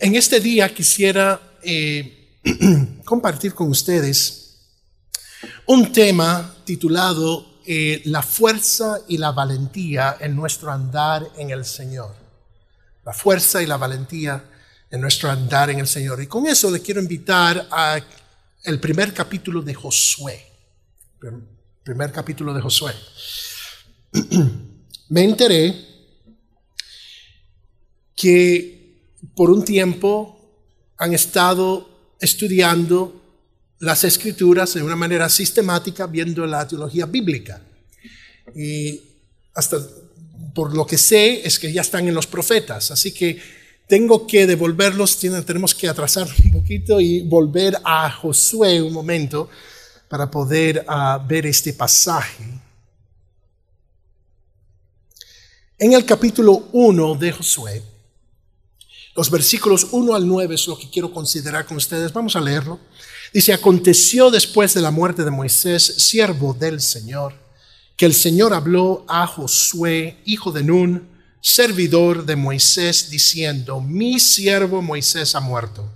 en este día quisiera eh, compartir con ustedes un tema titulado eh, La fuerza y la valentía en nuestro andar en el Señor. La fuerza y la valentía en nuestro andar en el Señor. Y con eso le quiero invitar a el primer capítulo de Josué. Primer capítulo de Josué. Me enteré que por un tiempo han estado estudiando las escrituras de una manera sistemática, viendo la teología bíblica. Y hasta por lo que sé es que ya están en los profetas, así que tengo que devolverlos, tenemos que atrasar un poquito y volver a Josué un momento para poder ah, ver este pasaje. En el capítulo 1 de Josué, los versículos 1 al 9 es lo que quiero considerar con ustedes. Vamos a leerlo. Dice, aconteció después de la muerte de Moisés, siervo del Señor, que el Señor habló a Josué, hijo de Nun, servidor de Moisés, diciendo, mi siervo Moisés ha muerto.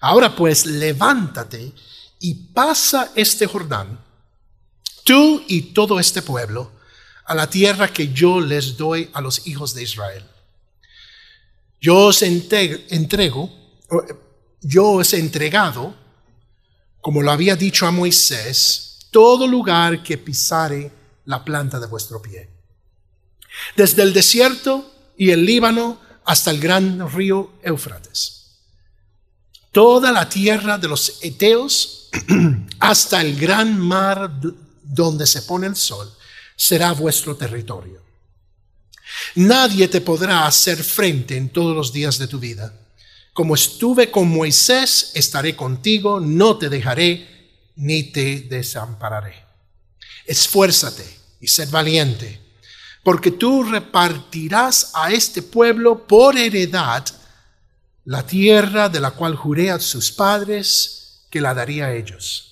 Ahora pues, levántate y pasa este Jordán, tú y todo este pueblo, a la tierra que yo les doy a los hijos de Israel. Yo os entrego, yo os he entregado, como lo había dicho a Moisés, todo lugar que pisare la planta de vuestro pie desde el desierto y el Líbano hasta el gran río Éufrates. Toda la tierra de los Eteos hasta el gran mar donde se pone el sol será vuestro territorio. Nadie te podrá hacer frente en todos los días de tu vida. Como estuve con Moisés, estaré contigo, no te dejaré ni te desampararé. Esfuérzate y sed valiente porque tú repartirás a este pueblo por heredad la tierra de la cual juré a sus padres que la daría a ellos.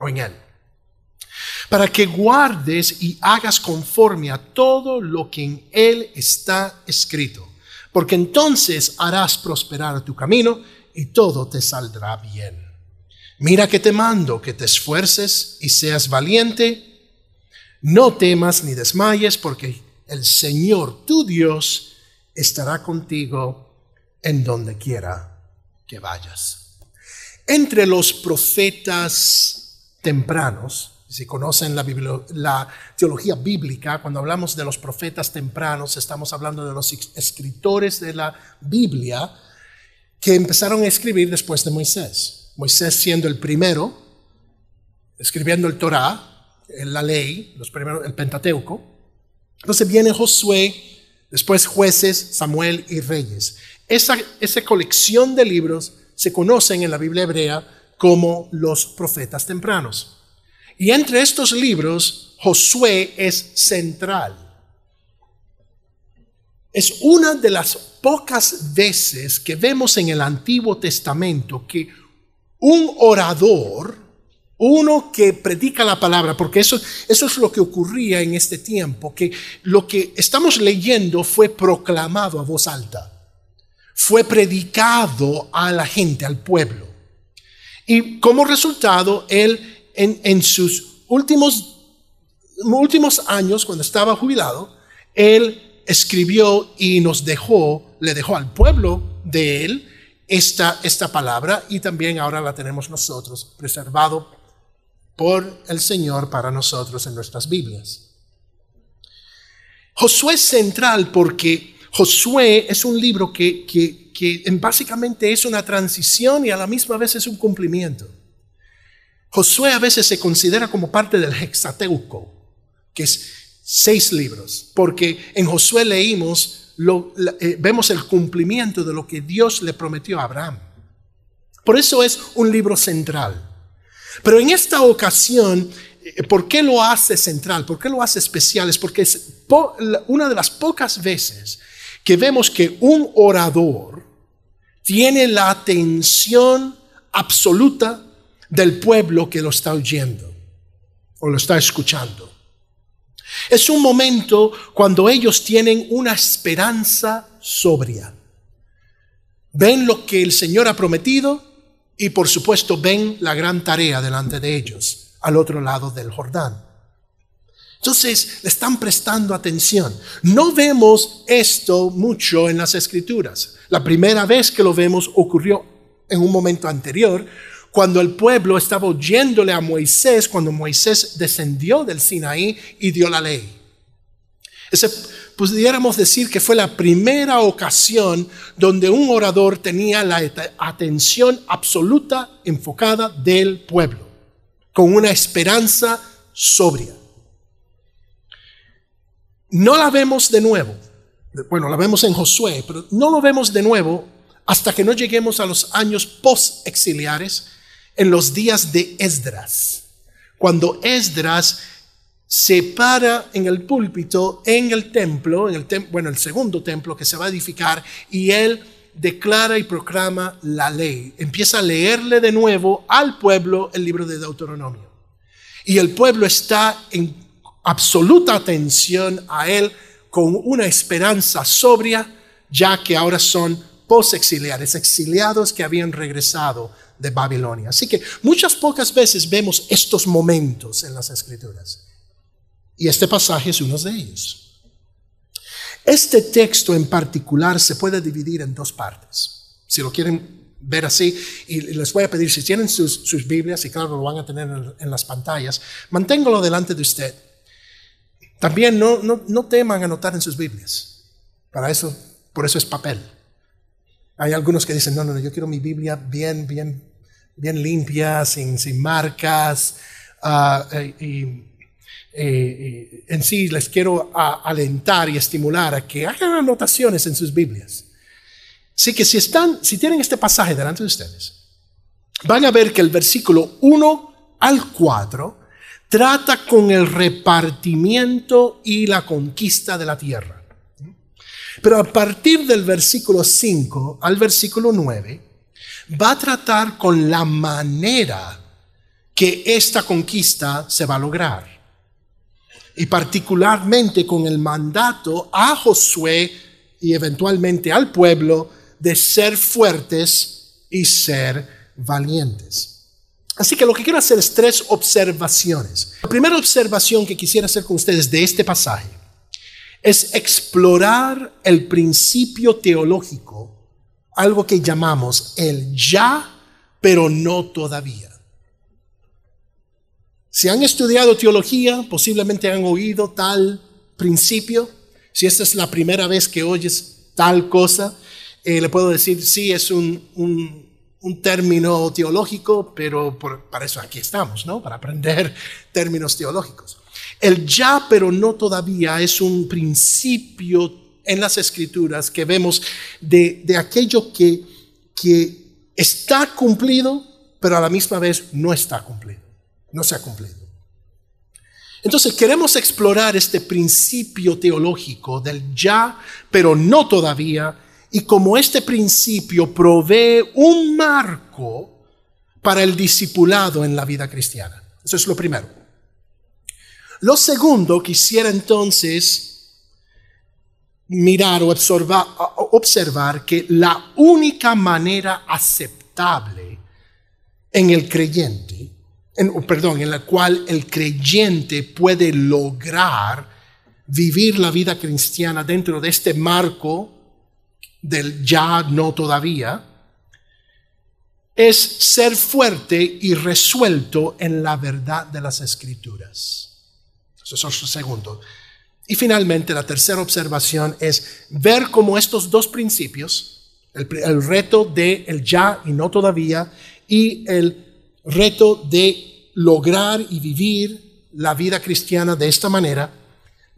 o en él, para que guardes y hagas conforme a todo lo que en él está escrito, porque entonces harás prosperar tu camino y todo te saldrá bien. Mira que te mando que te esfuerces y seas valiente no temas ni desmayes, porque el Señor tu Dios estará contigo en donde quiera que vayas. Entre los profetas tempranos, si conocen la, teología bíblica, cuando hablamos de los profetas tempranos, estamos hablando de los escritores de la Biblia que empezaron a escribir después de Moisés. Moisés siendo el primero, escribiendo el Torah, la ley, los primeros, el Pentateuco. Entonces viene Josué, después jueces, Samuel y reyes. Esa, esa colección de libros se conocen en la Biblia hebrea como los profetas tempranos. Y entre estos libros, Josué es central. Es una de las pocas veces que vemos en el Antiguo Testamento que un orador uno que predica la palabra, porque eso, eso es lo que ocurría en este tiempo, que lo que estamos leyendo fue proclamado a voz alta, fue predicado a la gente, al pueblo. Y como resultado, él en, sus últimos, últimos años, cuando estaba jubilado, él escribió y nos dejó, le dejó al pueblo de él esta, esta palabra y también ahora la tenemos nosotros preservado por el Señor para nosotros en nuestras Biblias. Josué es central porque Josué es un libro que, que, básicamente es una transición y a la misma vez es un cumplimiento. Josué a veces se considera como parte del Hexateuco, que es seis libros, porque en Josué leímos eh, vemos el cumplimiento de lo que Dios le prometió a Abraham. Por eso es un libro central. Pero en esta ocasión, eh, ¿por qué lo hace central? ¿Por qué lo hace especial? Es porque es una de las pocas veces que vemos que un orador tiene la atención absoluta del pueblo que lo está oyendo o lo está escuchando. Es un momento cuando ellos tienen una esperanza sobria. Ven lo que el Señor ha prometido y por supuesto ven la gran tarea delante de ellos, al otro lado del Jordán. Entonces le están prestando atención. No vemos esto mucho en las escrituras. La primera vez que lo vemos ocurrió en un momento anterior, cuando el pueblo estaba oyéndole a Moisés, cuando Moisés descendió del Sinaí y dio la ley. Pudiéramos decir que fue la primera ocasión donde un orador tenía la atención absoluta enfocada del pueblo, con una esperanza sobria. No la vemos de nuevo. Bueno, la vemos en Josué, pero no lo vemos de nuevo hasta que no lleguemos a los años post-exiliares en los días de Esdras, cuando Esdras se para en el púlpito, en el templo, en el bueno, el segundo templo que se va a edificar, y él declara y proclama la ley. Empieza a leerle de nuevo al pueblo el libro de Deuteronomio. Y el pueblo está en absoluta atención a él con una esperanza sobria, ya que ahora son post-exiliares, exiliados que habían regresado de Babilonia. Así que muchas pocas veces vemos estos momentos en las escrituras. Y este pasaje es uno de ellos. Este texto en particular se puede dividir en dos partes. Si lo quieren ver así, y les voy a pedir, si tienen sus, Biblias, y claro, lo van a tener en, las pantallas, manténgalo delante de usted. También no, no, no teman anotar en sus Biblias. Para eso, por eso es papel. Hay algunos que dicen, no, no, no, yo quiero mi Biblia bien, bien bien limpia, sin, sin marcas. Ah, y, en sí les quiero alentar y estimular a que hagan anotaciones en sus Biblias. Así que si están, si tienen este pasaje delante de ustedes, van a ver que el versículo 1 al 4 trata con el repartimiento y la conquista de la tierra. Pero a partir del versículo 5 al versículo 9, va a tratar con la manera que esta conquista se va a lograr. Y particularmente con el mandato a Josué y eventualmente al pueblo de ser fuertes y ser valientes. Así que lo que quiero hacer es tres observaciones. La primera observación que quisiera hacer con ustedes de este pasaje es explorar el principio teológico algo que llamamos el ya, pero no todavía. Si han estudiado teología, posiblemente han oído tal principio. Si esta es la primera vez que oyes tal cosa, eh, le puedo decir, sí, es un, un, término teológico, pero para eso aquí estamos, ¿no? Para aprender términos teológicos. El ya, pero no todavía, es un principio en las escrituras que vemos de, aquello que, que está cumplido, pero a la misma vez no está cumplido, no se ha cumplido. Entonces queremos explorar este principio teológico del ya, pero no todavía, y como este principio provee un marco para el discipulado en la vida cristiana. Eso es lo primero. Lo segundo, quisiera entonces mirar o observar, que la única manera aceptable en el creyente, en, perdón, en la cual el creyente puede lograr vivir la vida cristiana dentro de este marco del ya no todavía, es ser fuerte y resuelto en la verdad de las escrituras. Eso es lo segundo. Y finalmente, la tercera observación es ver cómo estos dos principios, el, reto de el ya y no todavía, y el reto de lograr y vivir la vida cristiana de esta manera,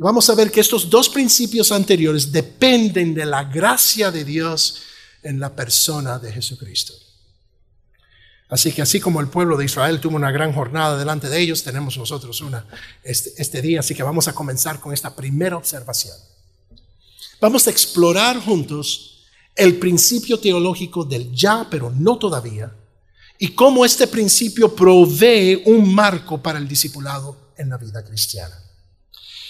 Vamos a ver que estos dos principios anteriores dependen de la gracia de Dios en la persona de Jesucristo. Así que así como el pueblo de Israel tuvo una gran jornada delante de ellos, tenemos nosotros una este, este día. Así que vamos a comenzar con esta primera observación. Vamos a explorar juntos el principio teológico del ya, pero no todavía, y cómo este principio provee un marco para el discipulado en la vida cristiana.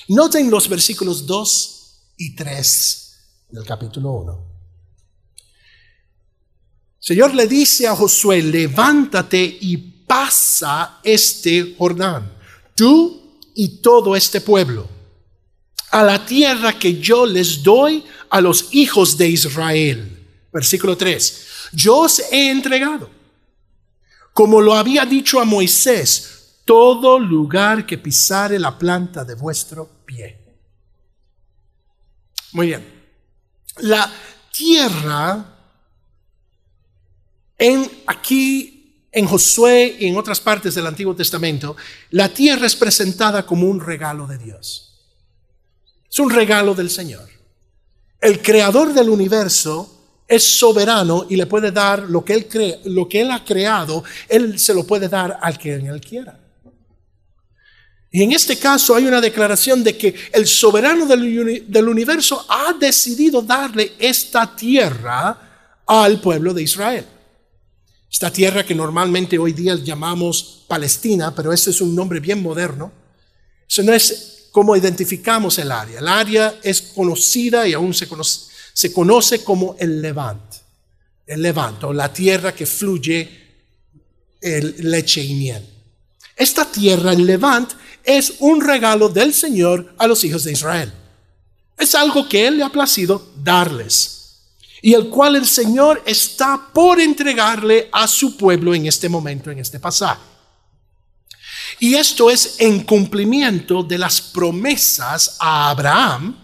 Noten los versículos 2 y 3 del capítulo 1. Señor le dice a Josué, levántate y pasa este Jordán, tú y todo este pueblo, a la tierra que yo les doy a los hijos de Israel. Versículo 3. Yo os he entregado como lo había dicho a Moisés, todo lugar que pisare la planta de vuestro pie. Muy bien. La tierra en aquí en Josué y en otras partes del Antiguo Testamento, la tierra es presentada como un regalo de Dios. Es un regalo del Señor. El creador del universo es soberano y le puede dar lo que él cree, lo que él ha creado, él se lo puede dar al que él quiera. Y en este caso hay una declaración de que el soberano del, universo ha decidido darle esta tierra al pueblo de Israel. Esta tierra que normalmente hoy día llamamos Palestina, pero ese es un nombre bien moderno. Eso no es como identificamos el área. El área es conocida y aún se conoce, se conoce como el Levant, el Levant o la tierra que fluye leche y miel. Esta tierra, el Levant, es un regalo del Señor a los hijos de Israel. Es algo que Él le ha placido darles y el cual el Señor está por entregarle a su pueblo en este momento, en este pasaje. Y esto es en cumplimiento de las promesas a Abraham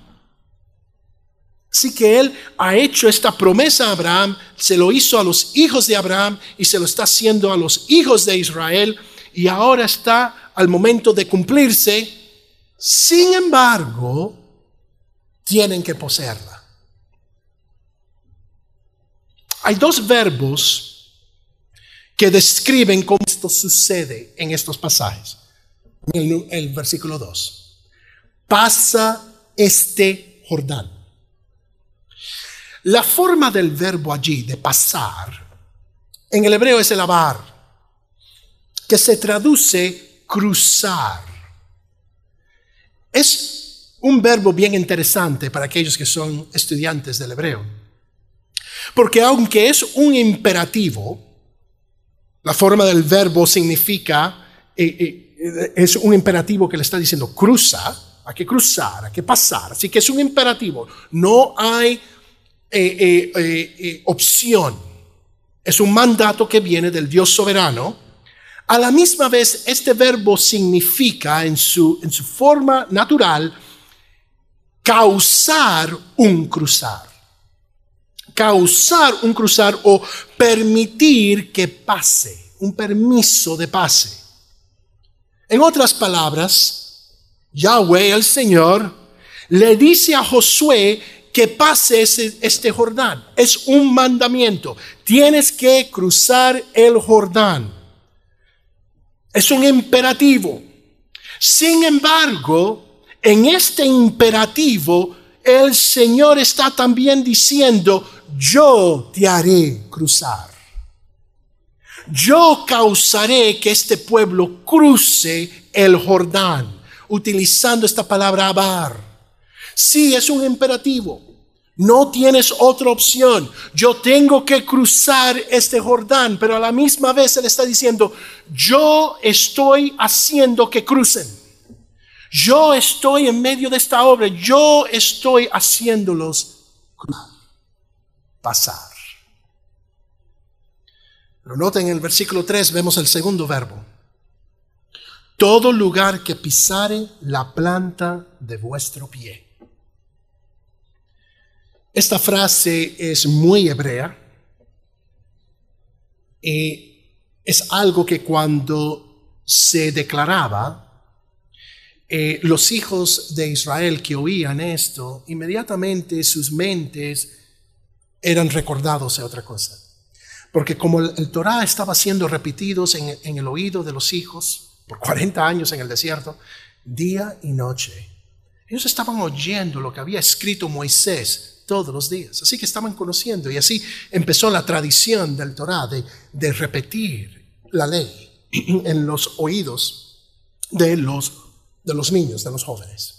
Así que Él ha hecho esta promesa a Abraham, se lo hizo a los hijos de Abraham y se lo está haciendo a los hijos de Israel y ahora está al momento de cumplirse. Sin embargo, tienen que poseerla. Hay dos verbos que describen cómo esto sucede en estos pasajes. El, el versículo 2. Pasa este Jordán. La forma del verbo allí de pasar en el hebreo es el abar, que se traduce cruzar. Es un verbo bien interesante para aquellos que son estudiantes del hebreo. Porque aunque es un imperativo, la forma del verbo significa, eh, eh, es un imperativo que le está diciendo cruza, hay que cruzar, hay que pasar. Así que es un imperativo. No hay eh, opción, es un mandato que viene del Dios soberano. A la misma vez, este verbo significa en su, en su forma natural causar un cruzar. Causar un cruzar o permitir que pase, un permiso de pase. En otras palabras, Yahweh, el Señor, le dice a Josué que pase este Jordán. Es un mandamiento. Tienes que cruzar el Jordán. Es un imperativo. Sin embargo, en este imperativo, el Señor está también diciendo, yo te haré cruzar. Yo causaré que este pueblo cruce el Jordán, utilizando esta palabra abar. Sí, es un imperativo. No tienes otra opción. Yo tengo que cruzar este Jordán, pero a la misma vez Él está diciendo, yo estoy haciendo que crucen. Yo estoy en medio de esta obra. Yo estoy haciéndolos pasar. Pero noten en el versículo 3 vemos el segundo verbo. Todo lugar que pisare la planta de vuestro pie. Esta frase es muy hebrea y es algo que cuando se declaraba eh, los hijos de Israel que oían esto, inmediatamente sus mentes eran recordados de otra cosa. Porque como el, Torah estaba siendo repetidos en, en el oído de los hijos por 40 años en el desierto, día y noche, ellos estaban oyendo lo que había escrito Moisés todos los días. Así que estaban conociendo y así empezó la tradición del Torah de, de repetir la ley en los oídos de los, de los niños, de los jóvenes.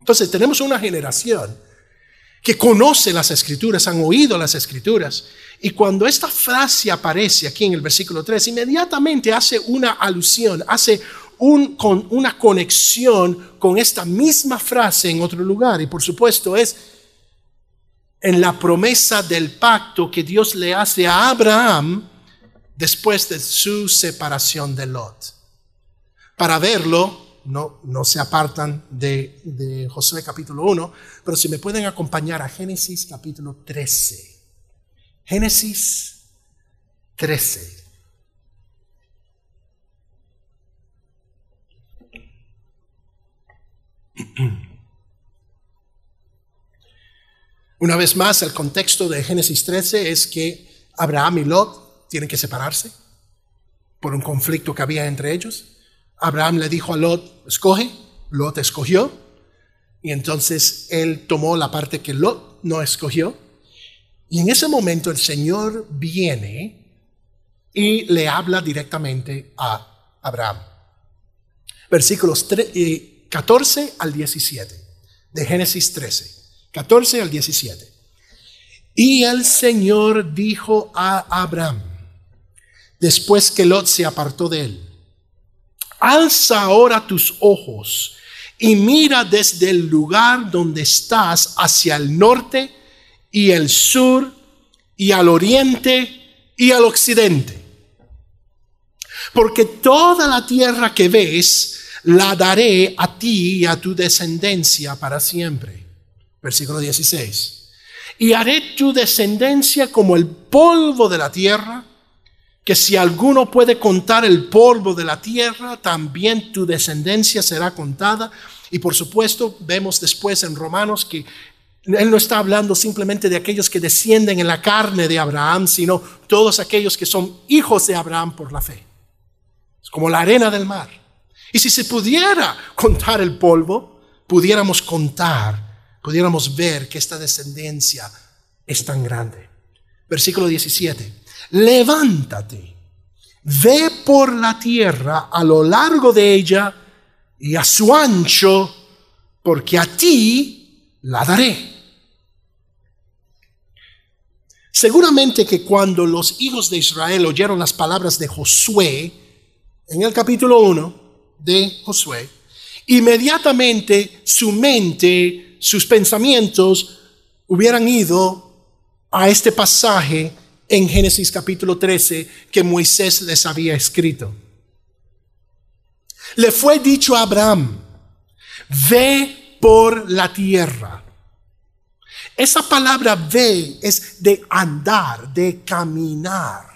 Entonces tenemos una generación que conoce las escrituras, han oído las escrituras, y cuando esta frase aparece aquí en el versículo 3, inmediatamente hace una alusión, hace un, con una conexión con esta misma frase en otro lugar, y por supuesto es en la promesa del pacto que Dios le hace a Abraham después de su separación de Lot. Para verlo, no, no se apartan de, de Josué capítulo 1, pero si me pueden acompañar a Génesis capítulo 13. Génesis 13. Una vez más, el contexto de Génesis 13 es que Abraham y Lot tienen que separarse por un conflicto que había entre ellos. Abraham le dijo a Lot, escoge, Lot escogió, y entonces él tomó la parte que Lot no escogió, y en ese momento el Señor viene y le habla directamente a Abraham. Versículos 14 eh, al 17 de Génesis 13, 14 al 17. Y el Señor dijo a Abraham, después que Lot se apartó de él, Alza ahora tus ojos y mira desde el lugar donde estás hacia el norte y el sur y al oriente y al occidente. Porque toda la tierra que ves la daré a ti y a tu descendencia para siempre. Versículo 16. Y haré tu descendencia como el polvo de la tierra que si alguno puede contar el polvo de la tierra, también tu descendencia será contada. Y por supuesto, vemos después en Romanos que él no está hablando simplemente de aquellos que descienden en la carne de Abraham, sino todos aquellos que son hijos de Abraham por la fe. Es como la arena del mar. Y si se pudiera contar el polvo, pudiéramos contar, pudiéramos ver que esta descendencia es tan grande. Versículo 17 levántate, ve por la tierra a lo largo de ella y a su ancho, porque a ti la daré. Seguramente que cuando los hijos de Israel oyeron las palabras de Josué, en el capítulo 1 de Josué, inmediatamente su mente, sus pensamientos hubieran ido a este pasaje en Génesis capítulo 13 que Moisés les había escrito. Le fue dicho a Abraham, ve por la tierra. Esa palabra ve es de andar, de caminar.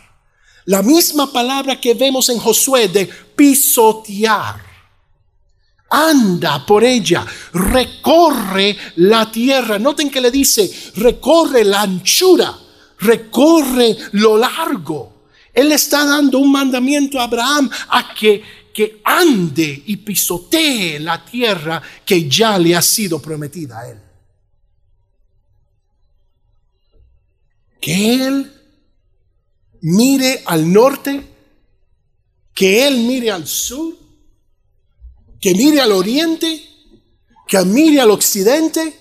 La misma palabra que vemos en Josué de pisotear. Anda por ella, recorre la tierra. Noten que le dice, recorre la anchura recorre lo largo. Él está dando un mandamiento a Abraham a que, que ande y pisotee la tierra que ya le ha sido prometida a él. Que él mire al norte, que él mire al sur, que mire al oriente, que mire al occidente,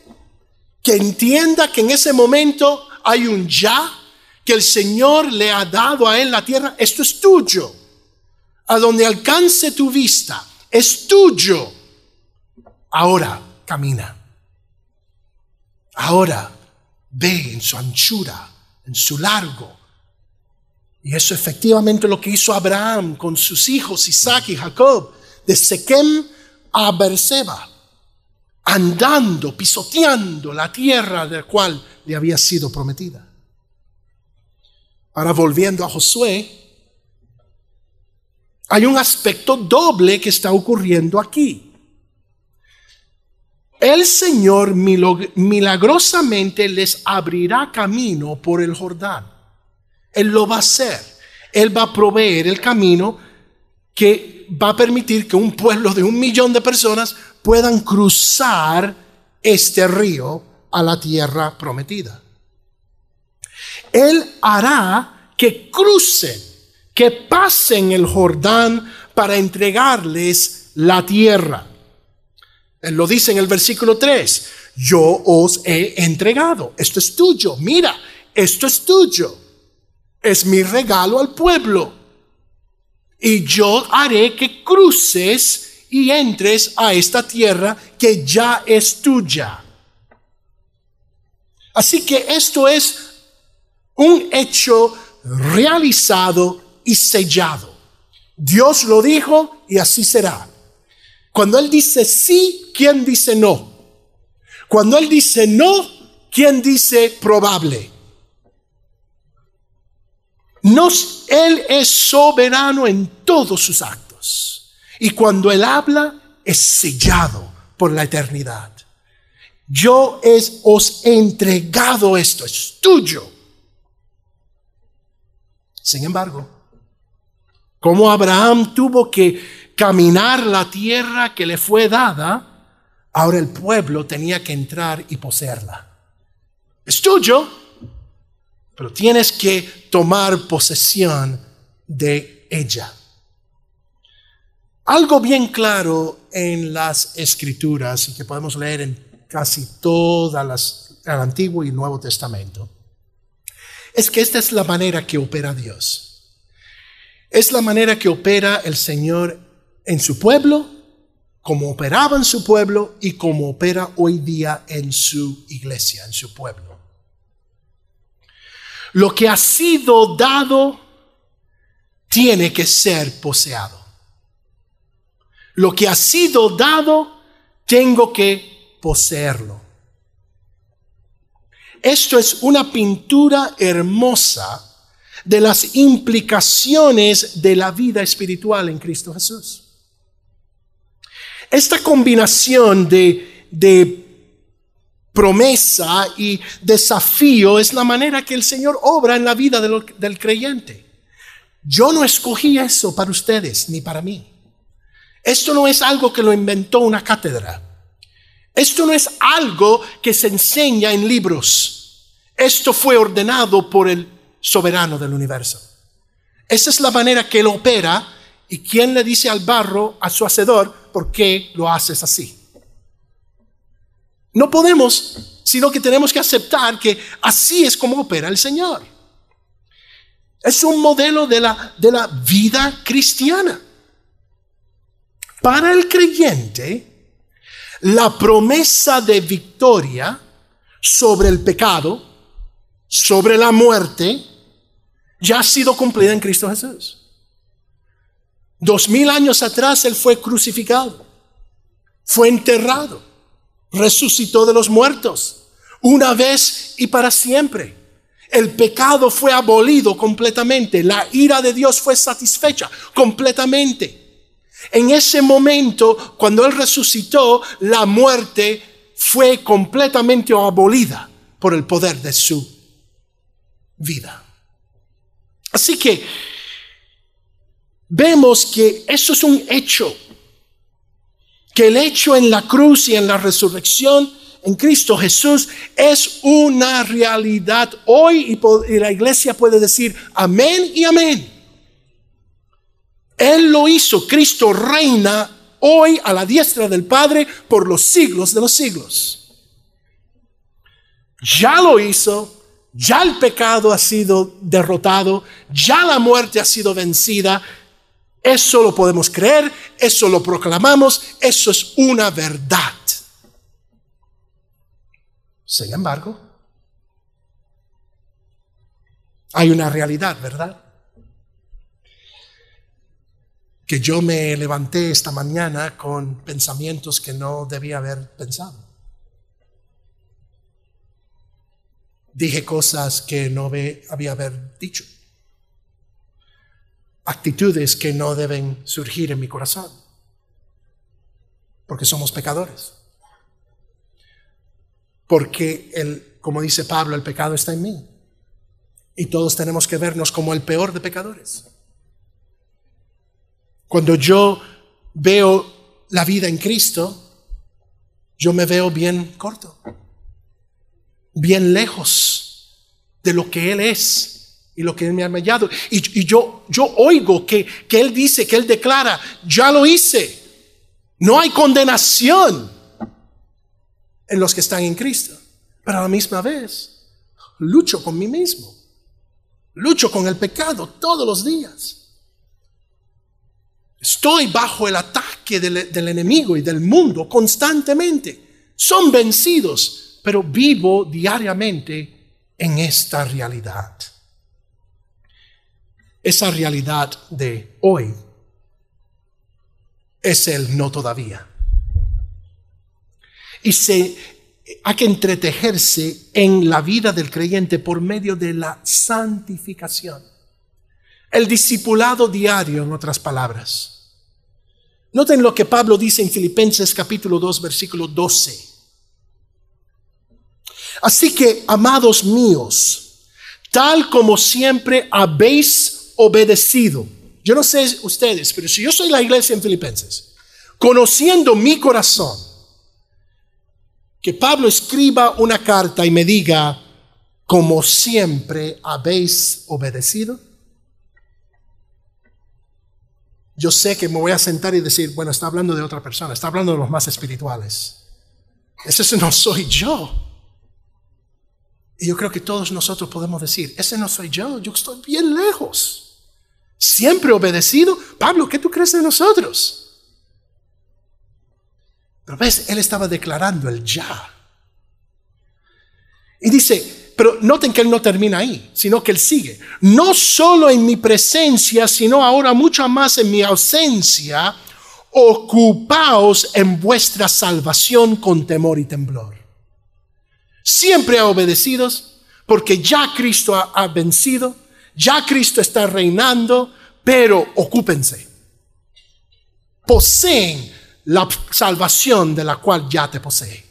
que entienda que en ese momento hay un ya que el Señor le ha dado a él la tierra. Esto es tuyo. A donde alcance tu vista, es tuyo. Ahora camina. Ahora ve en su anchura, en su largo. Y eso efectivamente lo que hizo Abraham con sus hijos Isaac y Jacob, de Sequem a Berseba, andando, pisoteando la tierra de la cual le había sido prometida. Ahora volviendo a Josué, hay un aspecto doble que está ocurriendo aquí. el Señor milagrosamente les abrirá camino por el Jordán. Él lo va a hacer. Él va a proveer el camino que va a permitir que un pueblo de un millón de personas puedan cruzar este río a la tierra prometida. Él hará que crucen, que pasen el Jordán para entregarles la tierra. Él lo dice en el versículo 3, yo os he entregado, esto es tuyo, mira, esto es tuyo, es mi regalo al pueblo. Y yo haré que cruces y entres a esta tierra que ya es tuya. Así que esto es un hecho realizado y sellado. Dios lo dijo y así será. Cuando Él dice sí, ¿quién dice no? Cuando Él dice no, ¿quién dice probable? Nos, él es soberano en todos sus actos. Y cuando Él habla, es sellado por la eternidad. Yo es, os he entregado esto, es tuyo. Sin embargo, como Abraham tuvo que caminar la tierra que le fue dada, ahora el pueblo tenía que entrar y poseerla. Es tuyo, pero tienes que tomar posesión de ella. Algo bien claro en las escrituras y que podemos leer en casi todas las, el Antiguo y Nuevo Testamento es que esta es la manera que opera Dios. Es la manera que opera el Señor en su pueblo, como operaba en su pueblo y como opera hoy día en su iglesia, en su pueblo. Lo que ha sido dado tiene que ser poseado. Lo que ha sido dado, tengo que poseerlo. Esto es una pintura hermosa de las implicaciones de la vida espiritual en Cristo Jesús. Esta combinación de, promesa y desafío es la manera que el Señor obra en la vida del creyente. Yo no escogí eso para ustedes ni para mí. Esto no es algo que lo inventó una cátedra. Esto no es algo que se enseña en libros. Esto fue ordenado por el soberano del universo. Esa es la manera que él opera y quién le dice al barro, a su hacedor, ¿por qué lo haces así? No podemos, sino que tenemos que aceptar que así es como opera el Señor. Es un modelo de la, de la vida cristiana. Para el creyente, la promesa de victoria sobre el pecado, sobre la muerte, ya ha sido cumplida en Cristo Jesús. Dos mil años atrás Él fue crucificado, fue enterrado, resucitó de los muertos, una vez y para siempre. El pecado fue abolido completamente, la ira de Dios fue satisfecha completamente. En ese momento, cuando Él resucitó, la muerte fue completamente abolida por el poder de su vida. Así que vemos que eso es un hecho, que el hecho en la cruz y en la resurrección en Cristo Jesús es una realidad hoy y, la iglesia puede decir amén y amén. Él lo hizo. Cristo reina hoy a la diestra del Padre por los siglos de los siglos. Ya lo hizo. Ya el pecado ha sido derrotado. Ya la muerte ha sido vencida. Eso lo podemos creer. Eso lo proclamamos. Eso es una verdad. Sin embargo, hay una realidad, ¿verdad? que yo me levanté esta mañana con pensamientos que no debía haber pensado. Dije cosas que no había haber dicho. Actitudes que no deben surgir en mi corazón. Porque somos pecadores. porque el, como dice Pablo, el pecado está en mí. Y todos tenemos que vernos como el peor de pecadores. Cuando yo veo la vida en Cristo, yo me veo bien corto, bien lejos de lo que Él es y lo que Él me ha hallado. Y, yo, oigo que Él dice, que Él declara, ya lo hice. No hay condenación en los que están en Cristo. Pero a la misma vez, lucho con mí mismo. Lucho con el pecado todos los días. Estoy bajo el ataque del, enemigo y del mundo constantemente. Son vencidos, pero vivo diariamente en esta realidad. Esa realidad de hoy es el no todavía. Y se hay que entretejerse en la vida del creyente por medio de la santificación. El discipulado diario, en otras palabras. Noten lo que Pablo dice en Filipenses capítulo 2, versículo 12. Así que, amados míos, tal como siempre habéis obedecido. Yo no sé ustedes, pero si yo soy la iglesia en Filipenses, conociendo mi corazón, que Pablo escriba una carta y me diga, como siempre habéis obedecido? Yo sé que me voy a sentar y decir, bueno, está hablando de otra persona, está hablando de los más espirituales. Ese no soy yo. Y yo creo que todos nosotros podemos decir, ese no soy yo, yo estoy bien lejos. Siempre obedecido. Pablo, ¿qué tú crees de nosotros? Pero ves, él estaba declarando el ya. Y dice, pero noten que él no termina ahí, sino que él sigue. No solo en mi presencia, sino ahora mucho más en mi ausencia, ocupaos en vuestra salvación con temor y temblor. Siempre ha obedecido, porque ya Cristo ha, ha vencido, ya Cristo está reinando, pero ocúpense. Poseen la salvación de la cual ya te posee.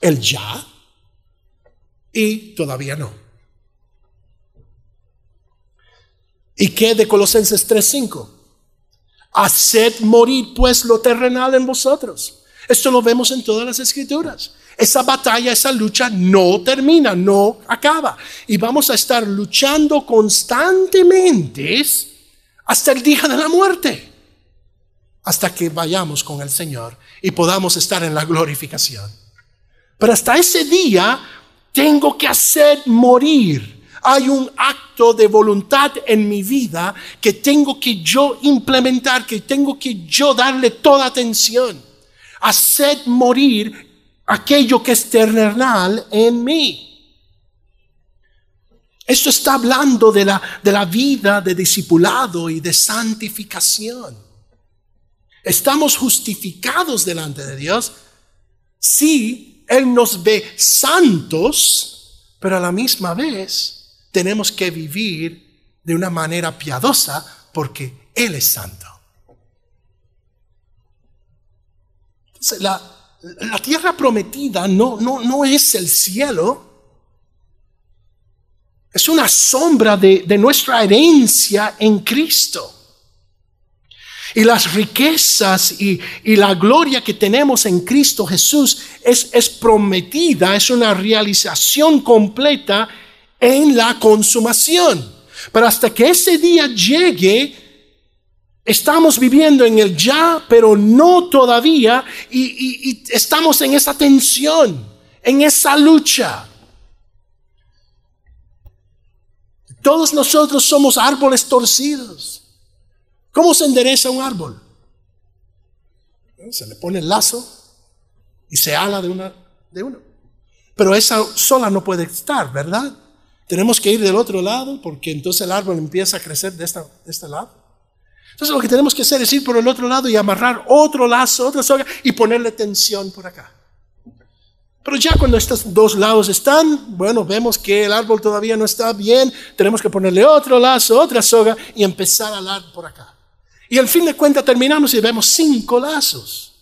El ya y todavía no. ¿Y qué de Colosenses 3:5? Haced morir pues lo terrenal en vosotros. Esto lo vemos en todas las escrituras. Esa batalla, esa lucha no termina, no acaba. Y vamos a estar luchando constantemente hasta el día de la muerte hasta que vayamos con el Señor y podamos estar en la glorificación. Pero hasta ese día tengo que hacer morir. Hay un acto de voluntad en mi vida que tengo que yo implementar, que tengo que yo darle toda atención. Hacer morir aquello que es terrenal en mí. Esto está hablando de la, de la vida de discipulado y de santificación. Estamos justificados delante de Dios si Él nos ve santos, pero a la misma vez tenemos que vivir de una manera piadosa porque Él es santo. la, tierra prometida no, no, no es el cielo, es una sombra de, de nuestra herencia en Cristo. Y las riquezas y, la gloria que tenemos en Cristo Jesús es, es prometida, es una realización completa en la consumación. Pero hasta que ese día llegue, Estamos viviendo en el ya, pero no todavía, y, estamos en esa tensión, en esa lucha. Todos nosotros somos árboles torcidos. ¿Cómo se endereza un árbol? Se le pone el lazo y se ala de, una, de uno. Pero esa sola no puede estar, ¿verdad? Tenemos que ir del otro lado porque entonces el árbol empieza a crecer de, esta, de este lado. Entonces lo que tenemos que hacer es ir por el otro lado y amarrar otro lazo, otra soga y ponerle tensión por acá. Pero ya cuando estos dos lados están, bueno, vemos que el árbol todavía no está bien, tenemos que ponerle otro lazo, otra soga y empezar a alar por acá. Y al fin de cuentas terminamos y vemos cinco lazos,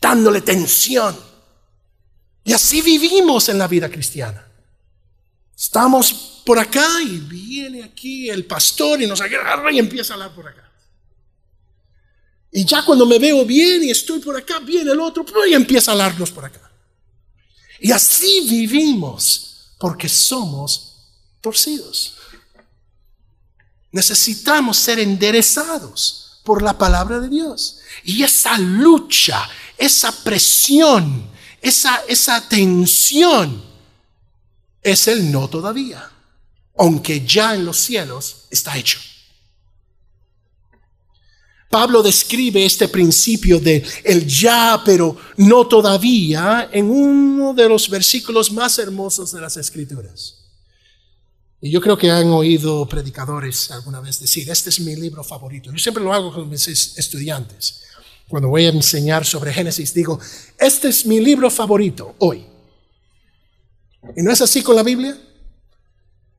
dándole tensión. Y así vivimos en la vida cristiana. Estamos por acá y viene aquí el pastor y nos agarra y empieza a hablar por acá. Y ya cuando me veo bien y estoy por acá, viene el otro y empieza a hablarnos por acá. Y así vivimos porque somos torcidos. Necesitamos ser enderezados por la palabra de Dios. Y esa lucha, esa presión, esa, esa tensión es el no todavía, aunque ya en los cielos está hecho. Pablo describe este principio de el ya, pero no todavía, en uno de los versículos más hermosos de las Escrituras. Y yo creo que han oído predicadores alguna vez decir, este es mi libro favorito. Yo siempre lo hago con mis estudiantes. Cuando voy a enseñar sobre Génesis, digo, este es mi libro favorito hoy. ¿Y no es así con la Biblia?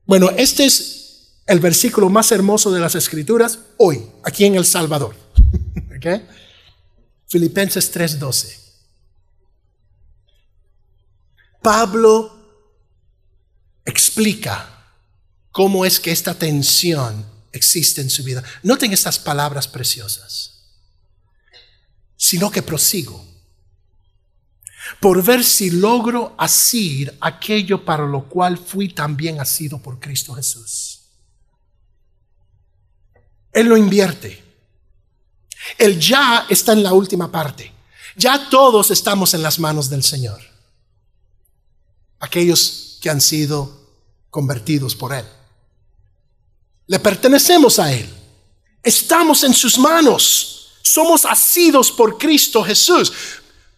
Bueno, este es el versículo más hermoso de las Escrituras hoy, aquí en El Salvador. ¿Okay? Filipenses 3:12. Pablo explica cómo es que esta tensión existe en su vida. Noten estas palabras preciosas. Sino que prosigo por ver si logro asir aquello para lo cual fui también asido por Cristo Jesús. Él lo invierte. El ya está en la última parte. Ya todos estamos en las manos del Señor. Aquellos que han sido convertidos por Él. Le pertenecemos a Él. Estamos en sus manos. Somos asidos por Cristo Jesús.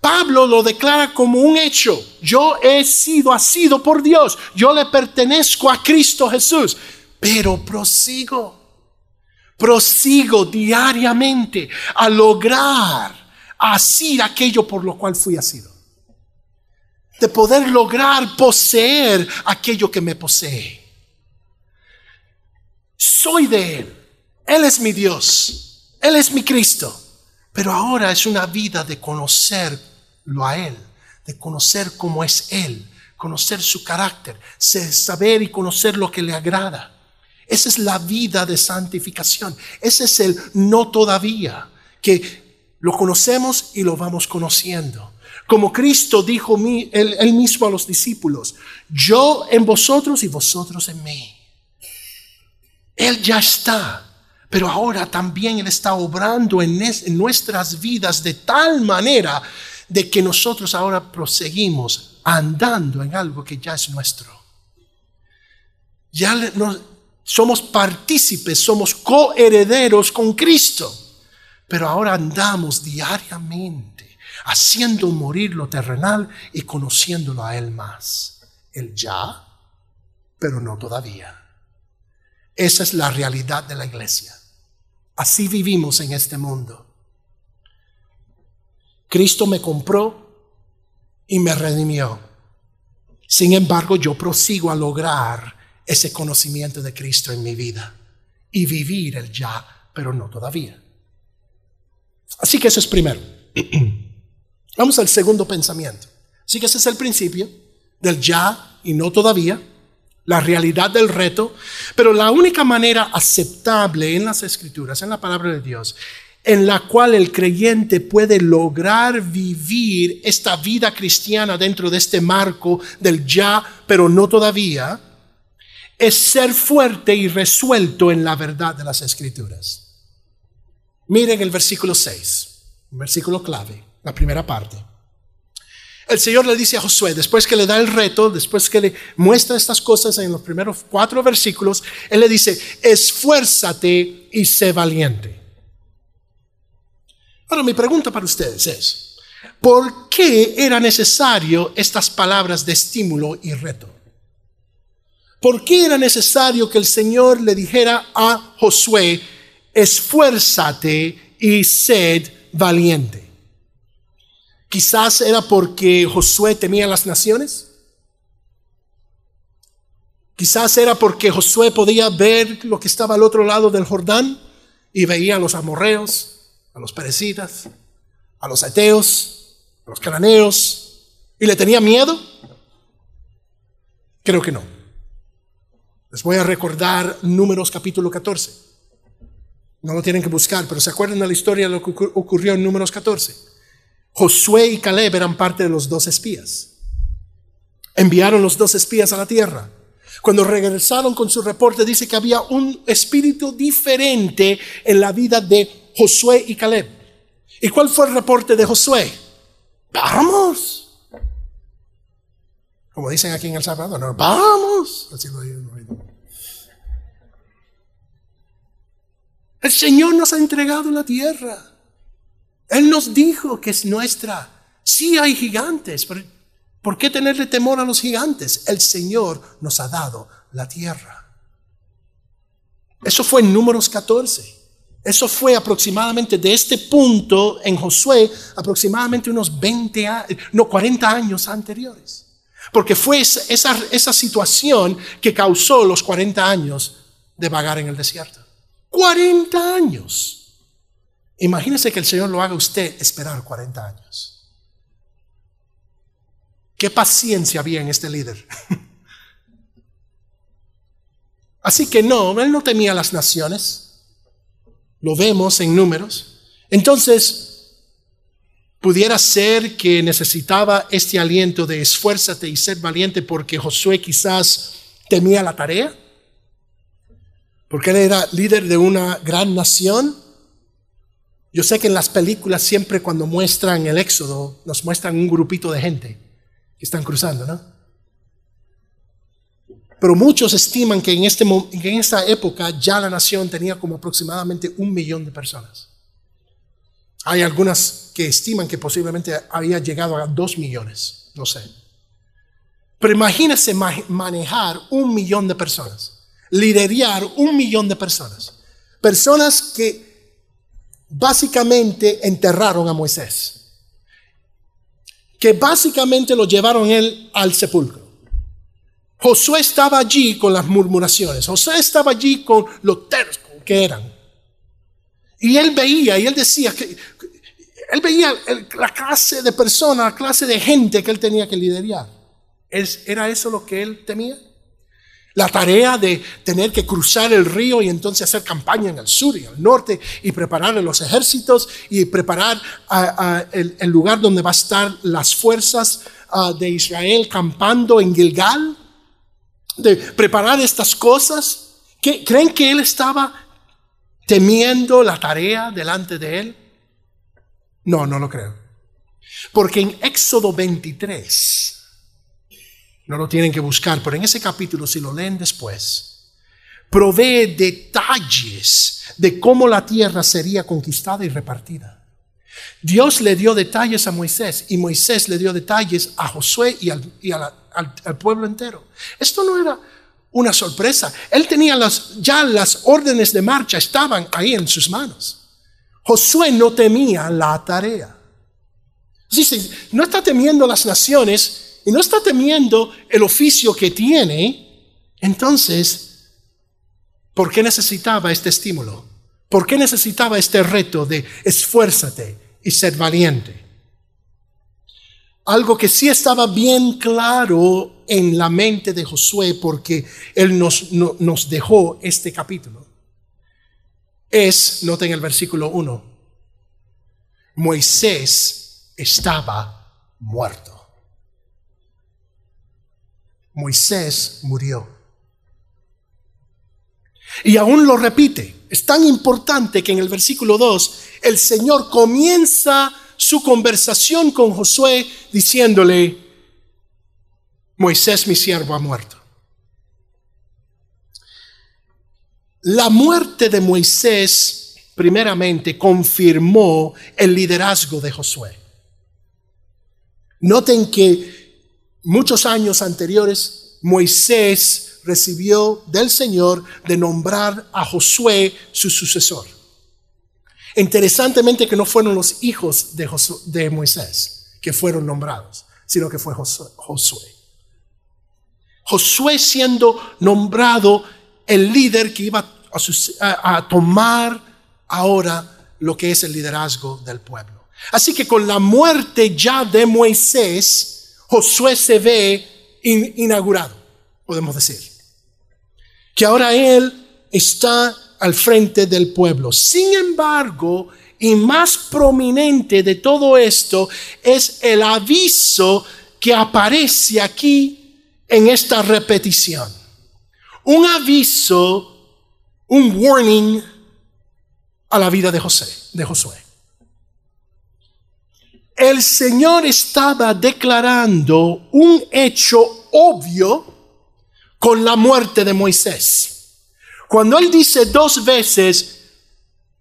Pablo lo declara como un hecho. Yo he sido asido por Dios. Yo le pertenezco a Cristo Jesús. Pero prosigo. Prosigo diariamente a lograr asir aquello por lo cual fui asido. De poder lograr poseer aquello que me posee soy de Él. Él es mi Dios. Él es mi Cristo. Pero ahora es una vida de conocerlo a Él, de conocer cómo es Él, conocer su carácter, saber y conocer lo que le agrada. Esa es la vida de santificación. Ese es el no todavía, que lo conocemos y lo vamos conociendo. Como Cristo dijo él, mismo a los discípulos, yo en vosotros y vosotros en mí. Él ya está. Pero ahora también Él está obrando en, nuestras vidas de tal manera de que nosotros ahora proseguimos andando en algo que ya es nuestro. Ya somos partícipes, somos coherederos con Cristo. Pero ahora andamos diariamente haciendo morir lo terrenal y conociéndolo a Él más. El ya, pero no todavía. Esa es la realidad de la iglesia. Así vivimos en este mundo. Cristo me compró y me redimió. Sin embargo, yo prosigo a lograr ese conocimiento de Cristo en mi vida y vivir el ya, pero no todavía. Así que eso es primero. Vamos al segundo pensamiento. Así que ese es el principio del ya y no todavía la realidad del reto, pero la única manera aceptable en las escrituras, en la palabra de Dios, en la cual el creyente puede lograr vivir esta vida cristiana dentro de este marco del ya, pero no todavía, es ser fuerte y resuelto en la verdad de las escrituras. Miren el versículo 6, un versículo clave, la primera parte. El Señor le dice a Josué, después que le da el reto, después que le muestra estas cosas en los primeros cuatro versículos, Él le dice, esfuérzate y sé valiente. Ahora mi pregunta para ustedes es, ¿por qué era necesario estas palabras de estímulo y reto? ¿Por qué era necesario que el Señor le dijera a Josué, esfuérzate y sed valiente? Quizás era porque Josué temía las naciones. Quizás era porque Josué podía ver lo que estaba al otro lado del Jordán y veía a los amorreos, a los perecitas, a los ateos, a los cananeos, ¿Y le tenía miedo? Creo que no. Les voy a recordar Números capítulo 14. No lo tienen que buscar, pero ¿se acuerdan de la historia de lo que ocurrió en Números 14? Josué y Caleb eran parte de los dos espías. Enviaron los dos espías a la tierra. Cuando regresaron con su reporte, dice que había un espíritu diferente en la vida de Josué y Caleb. ¿Y cuál fue el reporte de Josué? Vamos. Como dicen aquí en El Salvador, vamos. El Señor nos ha entregado la tierra. Él nos dijo que es nuestra. Sí hay gigantes, ¿por qué tenerle temor a los gigantes? El Señor nos ha dado la tierra. Eso fue en números 14. Eso fue aproximadamente de este punto en Josué, aproximadamente unos 20, no, 40 años anteriores. Porque fue esa, esa situación que causó los 40 años de vagar en el desierto. 40 años. Imagínese que el Señor lo haga usted esperar 40 años. Qué paciencia había en este líder. Así que no, él no temía las naciones. Lo vemos en números. Entonces, Pudiera ser que necesitaba este aliento de esfuérzate y ser valiente porque Josué quizás temía la tarea, porque él era líder de una gran nación. Yo sé que en las películas siempre cuando muestran el éxodo nos muestran un grupito de gente que están cruzando, ¿no? Pero muchos estiman que en, este, en esta época ya la nación tenía como aproximadamente un millón de personas. Hay algunas que estiman que posiblemente había llegado a dos millones, no sé. Pero imagínese manejar un millón de personas, liderar un millón de personas, personas que básicamente enterraron a Moisés, que básicamente lo llevaron él al sepulcro. Josué estaba allí con las murmuraciones, Josué estaba allí con los tercos que eran. Y él veía y él decía que él veía la clase de persona, la clase de gente que él tenía que liderar. ¿Era eso lo que él temía? La tarea de tener que cruzar el río y entonces hacer campaña en el sur y el norte y preparar los ejércitos y preparar el, lugar donde va a estar las fuerzas de Israel campando en Gilgal. De preparar estas cosas. ¿Creen que él estaba temiendo la tarea delante de él? No, no lo creo. Porque en Éxodo 23, no lo tienen que buscar, pero en ese capítulo, si lo leen después, provee detalles de cómo la tierra sería conquistada y repartida. Dios le dio detalles a Moisés y Moisés le dio detalles a Josué y al, pueblo entero. Esto no era una sorpresa. Él tenía las, ya las órdenes de marcha, estaban ahí en sus manos. Josué no temía la tarea. No está temiendo las naciones y no está temiendo el oficio que tiene. Entonces, ¿por qué necesitaba este estímulo? ¿Por qué necesitaba este reto de esfuérzate y ser valiente? Algo que sí estaba bien claro en la mente de Josué porque él nos, dejó este capítulo es, noten el versículo 1, Moisés estaba muerto. Moisés murió. Y aún lo repite. Es tan importante que en el versículo 2 el Señor comienza su conversación con Josué diciéndole, Moisés mi siervo ha muerto. La muerte de Moisés, primeramente, confirmó el liderazgo de Josué. Noten que muchos años anteriores, Moisés recibió del Señor de nombrar a Josué su sucesor. Interesantemente que no fueron los hijos de, Moisés que fueron nombrados, sino que fue Josué. Josué siendo nombrado el líder que iba a, tomar ahora lo que es el liderazgo del pueblo. Así que con la muerte ya de Moisés, Josué se ve inaugurado, podemos decir. Que ahora él está al frente del pueblo. Sin embargo, y más prominente de todo esto es el aviso que aparece aquí en esta repetición. Un aviso, un warning a la vida de José, de Josué. El Señor estaba declarando un hecho obvio con la muerte de Moisés. Cuando él dice dos veces,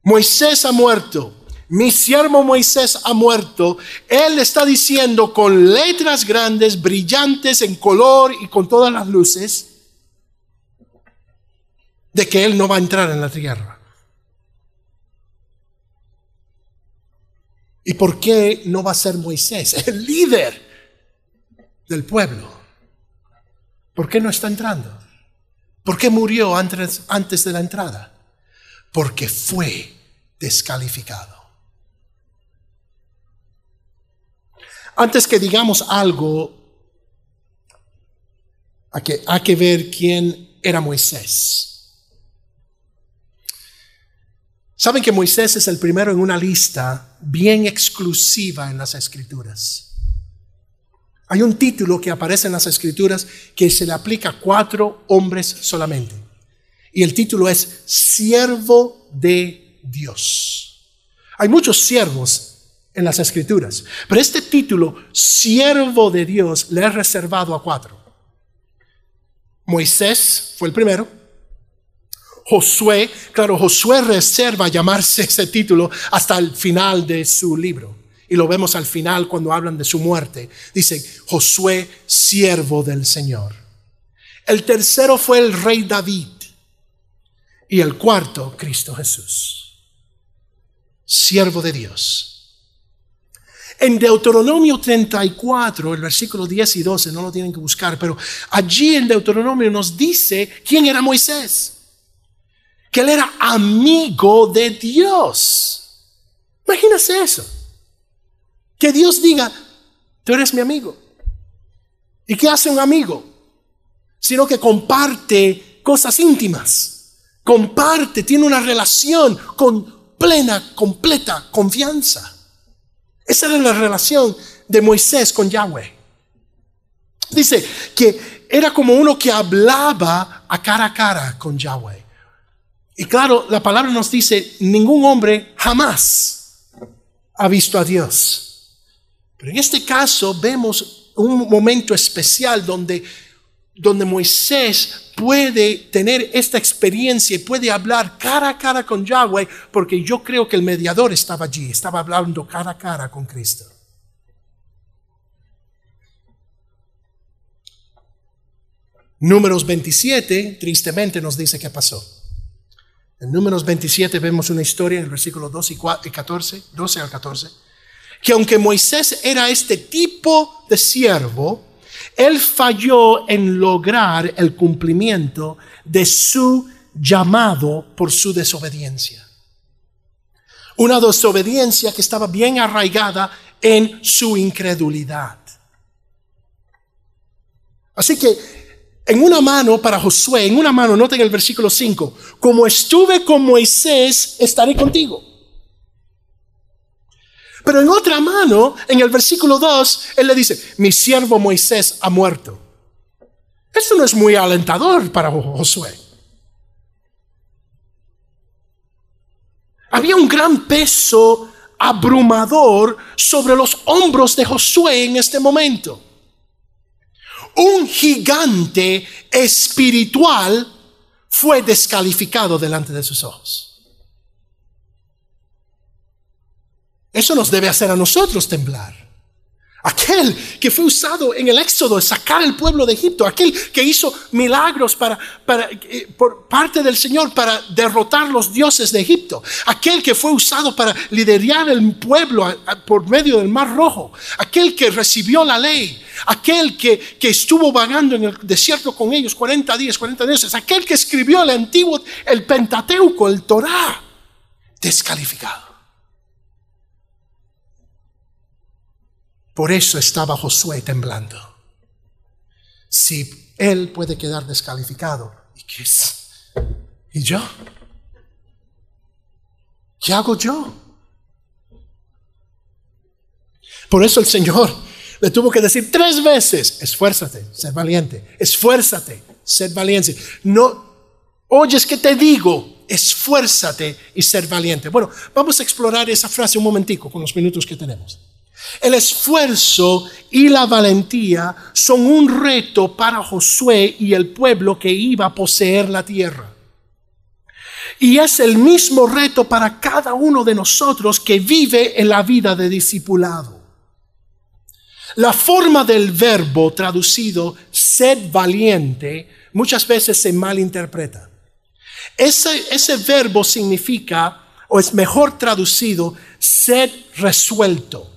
Moisés ha muerto, mi siervo Moisés ha muerto, él está diciendo con letras grandes, brillantes en color y con todas las luces, de que él no va a entrar en la tierra. ¿Y por qué no va a ser Moisés, el líder del pueblo? ¿Por qué no está entrando? ¿Por qué murió antes, antes de la entrada? Porque fue descalificado. Antes que digamos algo, hay que, hay que ver quién era Moisés. Saben que Moisés es el primero en una lista bien exclusiva en las escrituras. Hay un título que aparece en las escrituras que se le aplica a cuatro hombres solamente. Y el título es Siervo de Dios. Hay muchos siervos en las escrituras, pero este título, Siervo de Dios, le es reservado a cuatro. Moisés fue el primero. Josué, claro, Josué reserva llamarse ese título hasta el final de su libro. Y lo vemos al final cuando hablan de su muerte. Dice, Josué, siervo del Señor. El tercero fue el rey David. Y el cuarto, Cristo Jesús. Siervo de Dios. En Deuteronomio 34, el versículo 10 y 12, no lo tienen que buscar, pero allí en Deuteronomio nos dice quién era Moisés. Que él era amigo de Dios. Imagínese eso. Que Dios diga, tú eres mi amigo. ¿Y qué hace un amigo? Sino que comparte cosas íntimas. Comparte, tiene una relación con plena, completa confianza. Esa era la relación de Moisés con Yahweh. Dice que era como uno que hablaba a cara a cara con Yahweh. Y claro, la palabra nos dice, ningún hombre jamás ha visto a Dios. Pero en este caso vemos un momento especial donde, donde Moisés puede tener esta experiencia y puede hablar cara a cara con Yahweh, porque yo creo que el mediador estaba allí, estaba hablando cara a cara con Cristo. Números 27, tristemente, nos dice qué pasó. En Números 27 vemos una historia en el versículo 12 y 14, 12 al 14, que aunque Moisés era este tipo de siervo, él falló en lograr el cumplimiento de su llamado por su desobediencia. Una desobediencia que estaba bien arraigada en su incredulidad. Así que en una mano para Josué, en una mano, noten el versículo 5, como estuve con Moisés, estaré contigo. Pero en otra mano, en el versículo 2, él le dice, mi siervo Moisés ha muerto. Esto no es muy alentador para Josué. Había un gran peso abrumador sobre los hombros de Josué en este momento. Un gigante espiritual fue descalificado delante de sus ojos. Eso nos debe hacer a nosotros temblar. Aquel que fue usado en el éxodo sacar el pueblo de Egipto, aquel que hizo milagros para, eh, por parte del Señor para derrotar los dioses de Egipto, aquel que fue usado para liderar el pueblo por medio del Mar Rojo, aquel que recibió la ley, aquel que, estuvo vagando en el desierto con ellos 40 días, 40 días, aquel que escribió el antiguo, el Pentateuco, el Torah, descalificado. Por eso estaba Josué temblando. Si él puede quedar descalificado, ¿y qué es? ¿Y yo? ¿Qué hago yo? Por eso el Señor le tuvo que decir tres veces, esfuérzate, ser valiente, esfuérzate, ser valiente. No, oyes que te digo, esfuérzate y ser valiente. Bueno, vamos a explorar esa frase un momentico con los minutos que tenemos. El esfuerzo y la valentía son un reto para Josué y el pueblo que iba a poseer la tierra. Y es el mismo reto para cada uno de nosotros que vive en la vida de discipulado. La forma del verbo traducido sed valiente muchas veces se malinterpreta. Ese, ese verbo significa, o es mejor traducido, sed resuelto,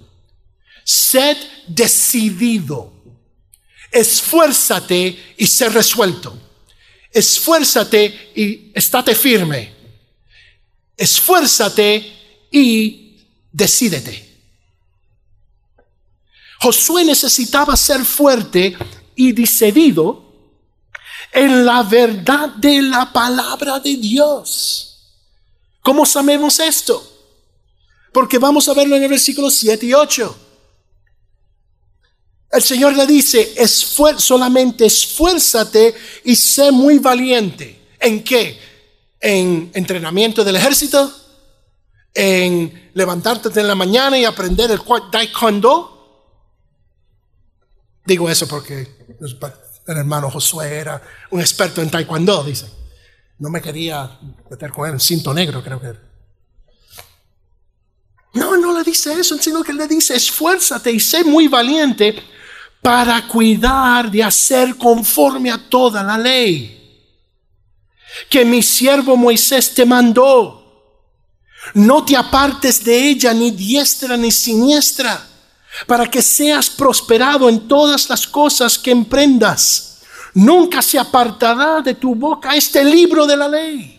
sed decidido, esfuérzate y sé resuelto, esfuérzate y estate firme, esfuérzate y decídete. Josué necesitaba ser fuerte y decidido en la verdad de la palabra de Dios. ¿Cómo sabemos esto? Porque vamos a verlo en el versículo 7 y 8. El Señor le dice, solamente esfuérzate y sé muy valiente. ¿En qué? En entrenamiento del ejército, en levantarte en la mañana y aprender el taekwondo, Digo eso porque el hermano Josué era un experto en taekwondo, dice. No me quería meter con él en cinto negro, creo que No, no le dice eso, sino que le dice, esfuérzate y sé muy valiente para cuidar de hacer conforme a toda la ley que mi siervo Moisés te mandó. No te apartes de ella ni diestra ni siniestra para que seas prosperado en todas las cosas que emprendas. Nunca se apartará de tu boca este libro de la ley,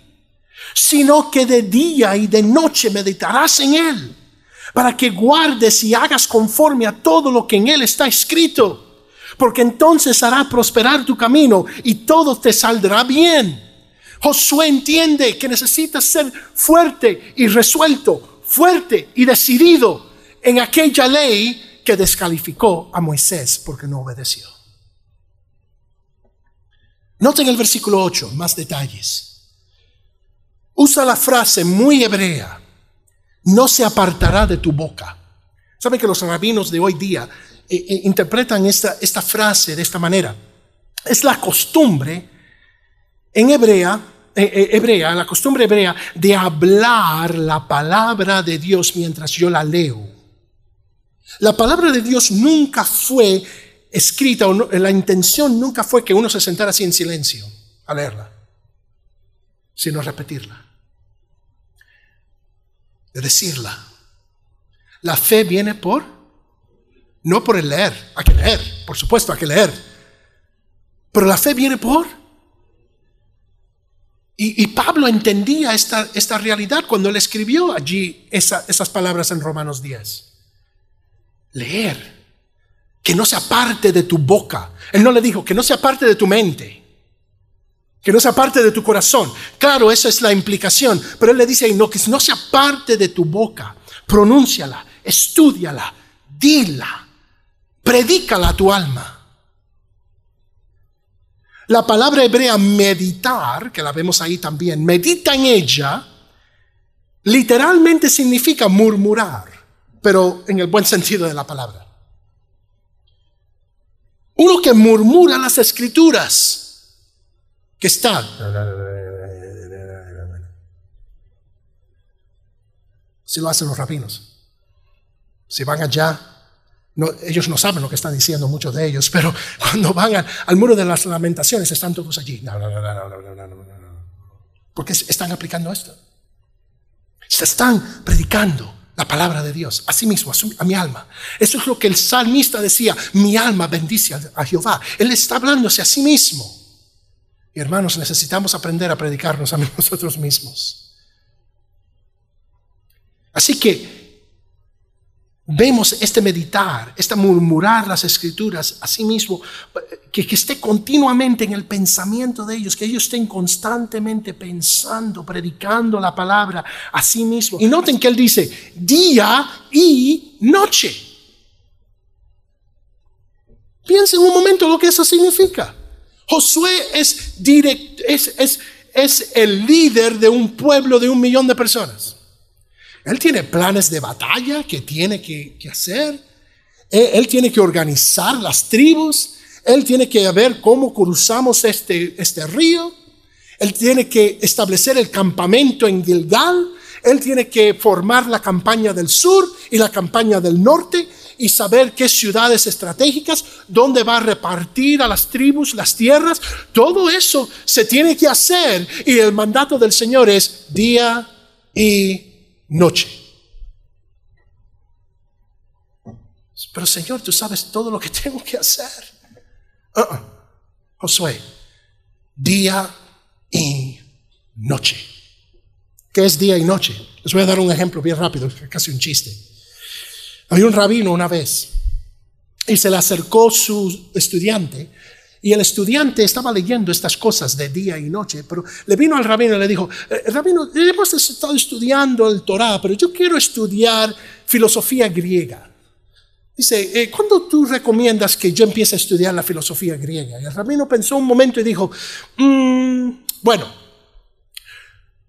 sino que de día y de noche meditarás en él, para que guardes y hagas conforme a todo lo que en él está escrito, porque entonces hará prosperar tu camino y todo te saldrá bien. Josué entiende que necesitas ser fuerte y resuelto, fuerte y decidido en aquella ley que descalificó a Moisés porque no obedeció. Noten el versículo 8, más detalles. Usa la frase muy hebrea, no se apartará de tu boca. Saben que los rabinos de hoy día eh, eh, interpretan esta, esta frase de esta manera. Es la costumbre en hebrea, eh, hebrea, la costumbre hebrea de hablar la palabra de Dios mientras yo la leo. La palabra de Dios nunca fue escrita, o la intención nunca fue que uno se sentara así en silencio a leerla, sino repetirla, decirla. La fe viene por, no por el leer, hay que leer, por supuesto, hay que leer, pero la fe viene por... Y, Pablo entendía esta, esta, realidad cuando él escribió allí esas palabras en Romanos 10 leer. Que no sea parte de tu boca. Él no le dijo que no sea parte de tu mente. Que no sea parte de tu corazón. Claro, esa es la implicación. Pero él le dice, no, que no sea parte de tu boca. Pronúnciala, estudiala, dila, predícala a tu alma. La palabra hebrea meditar, que la vemos ahí también, medita en ella, literalmente significa murmurar pero en el buen sentido de la palabra. Uno que murmura las escrituras, que está... Si lo hacen los rabinos. Si van allá, ellos no saben lo que están diciendo muchos de ellos, pero cuando van al, muro de las lamentaciones están todos allí. Porque están aplicando esto. Se están predicando la palabra de Dios, a sí mismo, a, mi alma. Eso es lo que el salmista decía, mi alma bendice a, Jehová. Él está hablándose a sí mismo. Y hermanos, necesitamos aprender a predicarnos a nosotros mismos. Así que vemos este meditar, este murmurar las escrituras a sí mismo, que, que, esté continuamente en el pensamiento de ellos, que ellos estén constantemente pensando, predicando la palabra a sí mismo. Y noten que él dice día y noche. Piensen un momento lo que eso significa. Josué es, el líder de un pueblo de un millón de personas. Él tiene planes de batalla que tiene que, hacer. Él, tiene que organizar las tribus. Él tiene que ver cómo cruzamos este, este río. Él tiene que establecer el campamento en Gilgal. Él tiene que formar la campaña del sur y la campaña del norte y saber qué ciudades estratégicas, dónde va a repartir a las tribus las tierras. Todo eso se tiene que hacer y el mandato del Señor es día y noche. Pero Señor, tú sabes todo lo que tengo que hacer. Uh-uh. Josué, día y noche. ¿Qué es día y noche? Les voy a dar un ejemplo bien rápido, casi un chiste. Había un rabino una vez y se le acercó su estudiante y el estudiante estaba leyendo estas cosas de día y noche, pero le vino al rabino y le dijo, eh, rabino, hemos estado estudiando el Torah, pero yo quiero estudiar filosofía griega. Dice, eh, ¿cuándo tú recomiendas que yo empiece a estudiar la filosofía griega? Y el rabino pensó un momento y dijo, mm, bueno,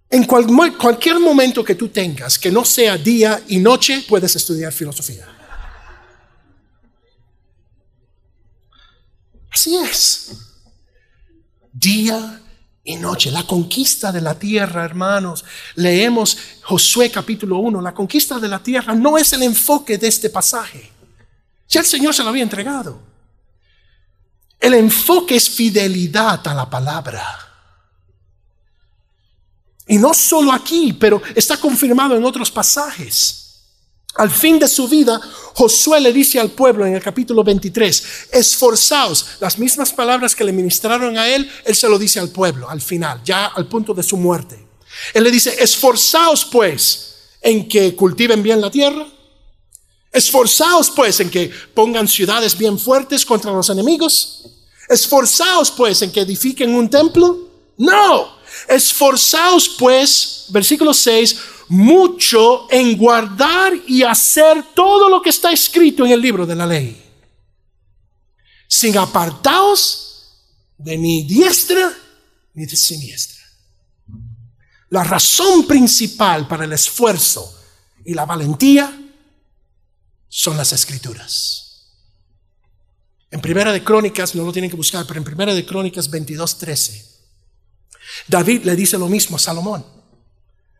en cualquier momento que tú tengas que no sea día y noche, puedes estudiar filosofía. Así es. Día y noche. La conquista de la tierra, hermanos. Leemos Josué capítulo 1. La conquista de la tierra no es el enfoque de este pasaje. Ya el Señor se lo había entregado. El enfoque es fidelidad a la palabra. Y no solo aquí, pero está confirmado en otros pasajes. Al fin de su vida, Josué le dice al pueblo en el capítulo 23, esforzaos, las mismas palabras que le ministraron a él, él se lo dice al pueblo al final, ya al punto de su muerte. Él le dice, esforzaos pues en que cultiven bien la tierra, esforzaos pues en que pongan ciudades bien fuertes contra los enemigos, esforzaos pues en que edifiquen un templo. No, esforzaos pues, versículo 6, mucho en guardar y hacer todo lo que está escrito en el libro de la ley. Sin apartaos de ni diestra ni de siniestra. La razón principal para el esfuerzo y la valentía son las escrituras. En Primera de Crónicas, no lo tienen que buscar, pero en Primera de Crónicas 22:13, David le dice lo mismo a Salomón.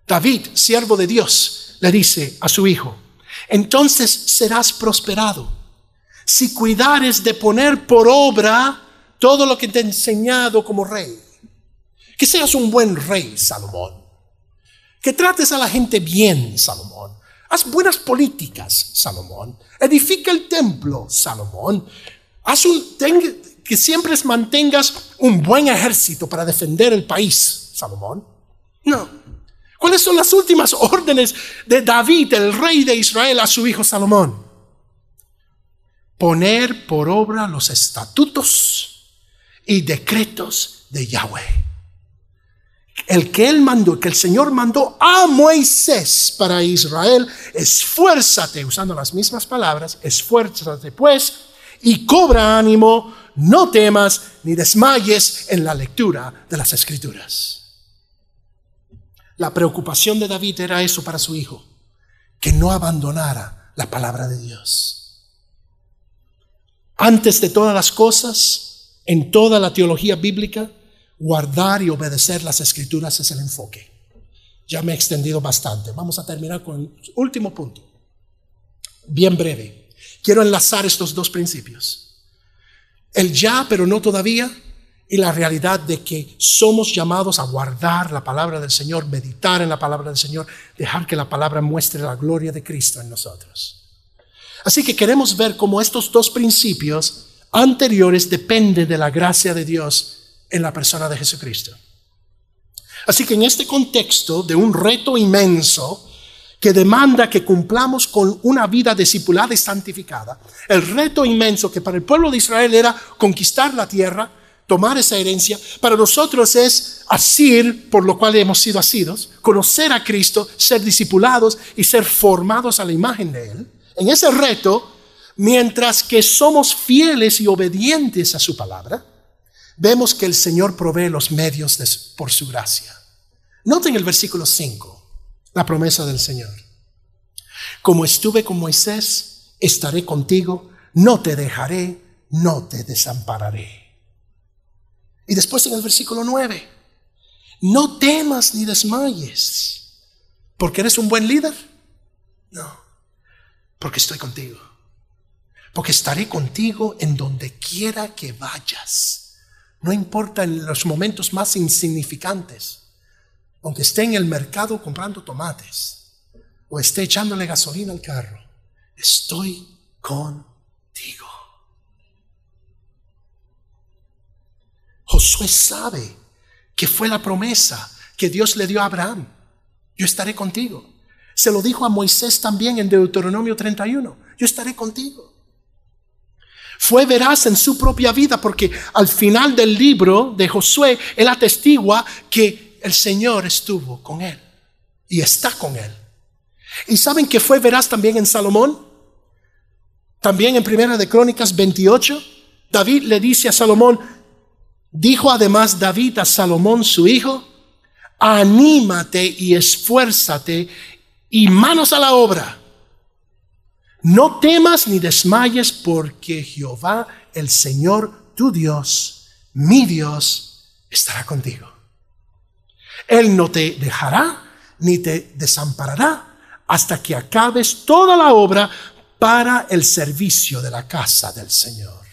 David, siervo de Dios, le dice a su hijo, entonces serás prosperado si cuidares de poner por obra todo lo que te he enseñado como rey. Que seas un buen rey, Salomón. Que trates a la gente bien, Salomón. Haz buenas políticas, Salomón. Edifica el templo, Salomón. Haz un, que siempre mantengas un buen ejército para defender el país, Salomón. No, ¿Cuáles son las últimas órdenes de David, el rey de Israel, a su hijo Salomón? Poner por obra los estatutos y decretos de Yahweh. El que él mandó, que el Señor mandó a Moisés para Israel, esfuérzate, usando las mismas palabras, esfuérzate pues y cobra ánimo, no temas ni desmayes en la lectura de las escrituras. La preocupación de David era eso para su hijo, que no abandonara la palabra de Dios. Antes de todas las cosas, en toda la teología bíblica, guardar y obedecer las escrituras es el enfoque. Ya me he extendido bastante. Vamos a terminar con el último punto. Bien breve. Quiero enlazar estos dos principios. El ya, pero no todavía, y la realidad de que somos llamados a guardar la palabra del Señor, meditar en la palabra del Señor, dejar que la palabra muestre la gloria de Cristo en nosotros. Así que queremos ver cómo estos dos principios anteriores dependen de la gracia de Dios en la persona de Jesucristo. Así que en este contexto de un reto inmenso, que demanda que cumplamos con una vida discipulada y santificada. El reto inmenso que para el pueblo de Israel era conquistar la tierra, tomar esa herencia, para nosotros es asir, por lo cual hemos sido asidos, conocer a Cristo, ser discipulados y ser formados a la imagen de Él. En ese reto, mientras que somos fieles y obedientes a su palabra, vemos que el Señor provee los medios por su gracia. Noten el versículo 5, la promesa del Señor. Como estuve con Moisés, estaré contigo, no te dejaré, no te desampararé. Y después en el versículo 9, no temas ni desmayes, porque eres un buen líder. No, porque estoy contigo, porque estaré contigo en donde quiera que vayas. No importa en los momentos más insignificantes, aunque esté en el mercado comprando tomates o esté echándole gasolina al carro, estoy contigo. Josué sabe que fue la promesa que Dios le dio a Abraham. Yo estaré contigo. Se lo dijo a Moisés también en Deuteronomio 31. Yo estaré contigo. Fue veraz en su propia vida porque al final del libro de Josué, él atestigua que el Señor estuvo con él y está con él. ¿Y saben que fue veraz también en Salomón? También en Primera de Crónicas 28, David le dice a Salomón, Dijo además David a Salomón su hijo, anímate y esfuérzate y manos a la obra. No temas ni desmayes porque Jehová el Señor tu Dios, mi Dios, estará contigo. Él no te dejará ni te desamparará hasta que acabes toda la obra para el servicio de la casa del Señor.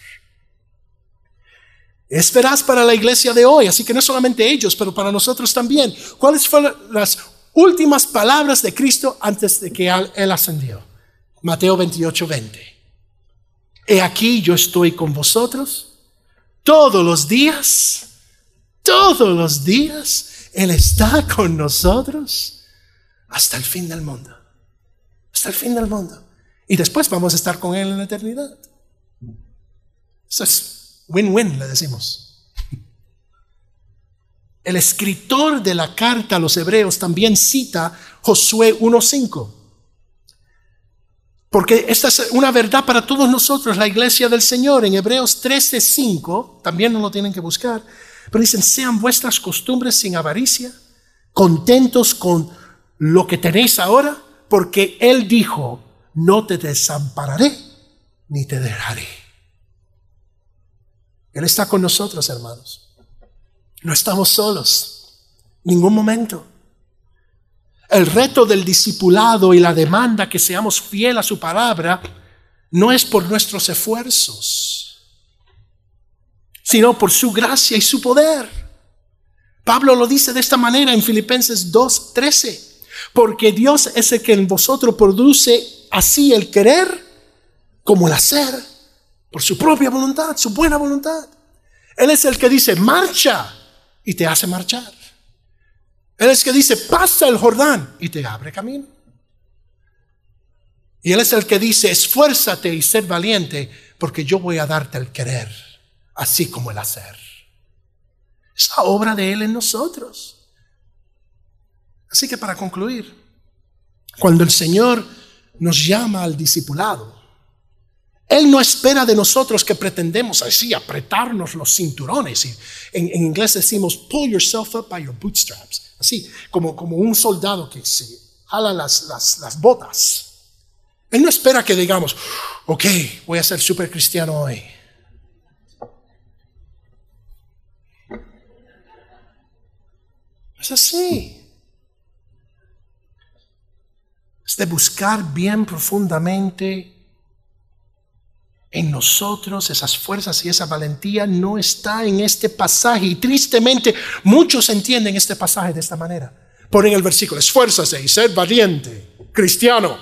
Es para la iglesia de hoy, así que no solamente ellos, pero para nosotros también. ¿Cuáles fueron las últimas palabras de Cristo antes de que Él ascendió? Mateo 28, 20. He aquí yo estoy con vosotros todos los días, todos los días. Él está con nosotros hasta el fin del mundo. Hasta el fin del mundo. Y después vamos a estar con Él en la eternidad. Eso es Win-win, le decimos. El escritor de la carta a los hebreos también cita Josué 1.5. Porque esta es una verdad para todos nosotros, la iglesia del Señor. En Hebreos 13.5, también no lo tienen que buscar, pero dicen, sean vuestras costumbres sin avaricia, contentos con lo que tenéis ahora, porque Él dijo, no te desampararé ni te dejaré. Él está con nosotros, hermanos. No estamos solos, ningún momento. El reto del discipulado y la demanda que seamos fieles a su palabra no es por nuestros esfuerzos, sino por su gracia y su poder. Pablo lo dice de esta manera en Filipenses 2:13, porque Dios es el que en vosotros produce así el querer como el hacer por su propia voluntad, su buena voluntad. Él es el que dice, marcha y te hace marchar. Él es el que dice, pasa el Jordán y te abre camino. Y Él es el que dice, esfuérzate y ser valiente porque yo voy a darte el querer, así como el hacer. Es la obra de Él en nosotros. Así que para concluir, cuando el Señor nos llama al discipulado, él no espera de nosotros que pretendemos así apretarnos los cinturones. En, en, inglés decimos pull yourself up by your bootstraps. Así, como, como un soldado que se jala las, las, las botas. Él no espera que digamos, ok, voy a ser súper cristiano hoy. Es así. Es de buscar bien profundamente en nosotros, esas fuerzas y esa valentía no está en este pasaje. Y tristemente muchos entienden este pasaje de esta manera. Ponen el versículo, esfuérzase y ser valiente, cristiano.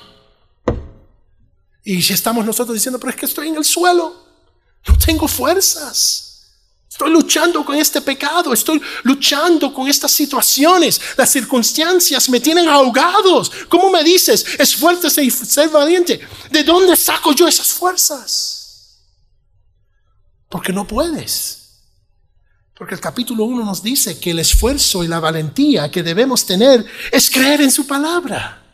Y si estamos nosotros diciendo, pero es que estoy en el suelo, no tengo fuerzas. Estoy luchando con este pecado, estoy luchando con estas situaciones. Las circunstancias me tienen ahogados. ¿Cómo me dices? Esfuérzate y ser valiente. ¿De dónde saco yo esas fuerzas? Porque no puedes. Porque el capítulo 1 nos dice que el esfuerzo y la valentía que debemos tener es creer en su palabra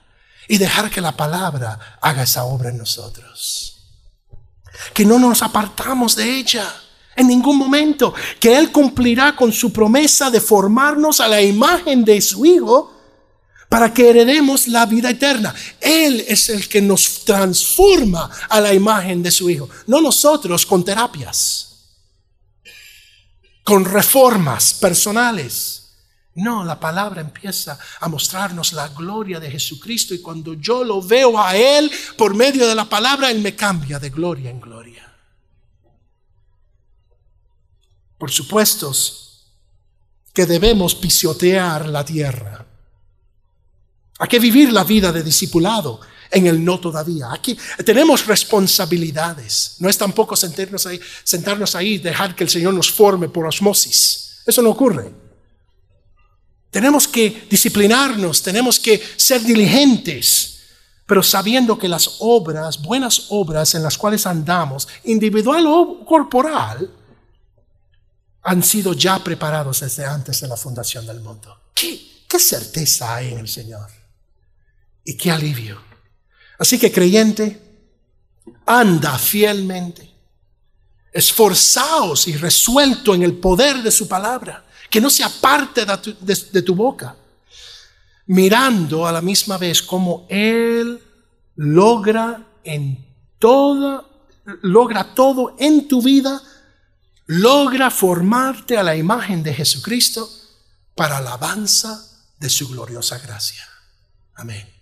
y dejar que la palabra haga esa obra en nosotros. Que no nos apartamos de ella en ningún momento, que Él cumplirá con su promesa de formarnos a la imagen de su Hijo para que heredemos la vida eterna. Él es el que nos transforma a la imagen de su Hijo, no nosotros con terapias, con reformas personales. No, la palabra empieza a mostrarnos la gloria de Jesucristo y cuando yo lo veo a Él por medio de la palabra, Él me cambia de gloria en gloria. Por supuesto que debemos pisotear la tierra. Hay que vivir la vida de discipulado en el no todavía. Aquí tenemos responsabilidades. No es tampoco sentarnos ahí, sentarnos ahí dejar que el Señor nos forme por osmosis. Eso no ocurre. Tenemos que disciplinarnos, tenemos que ser diligentes, pero sabiendo que las obras, buenas obras en las cuales andamos, individual o corporal, han sido ya preparados desde antes de la fundación del mundo. ¿Qué, certeza hay en el Señor? Y qué alivio. Así que creyente, anda fielmente, esforzaos y resuelto en el poder de su palabra, que no se aparte de tu, de tu boca, mirando a la misma vez como Él logra en toda, logra todo en tu vida logra formarte a la imagen de Jesucristo para alabanza de su gloriosa gracia. Amén.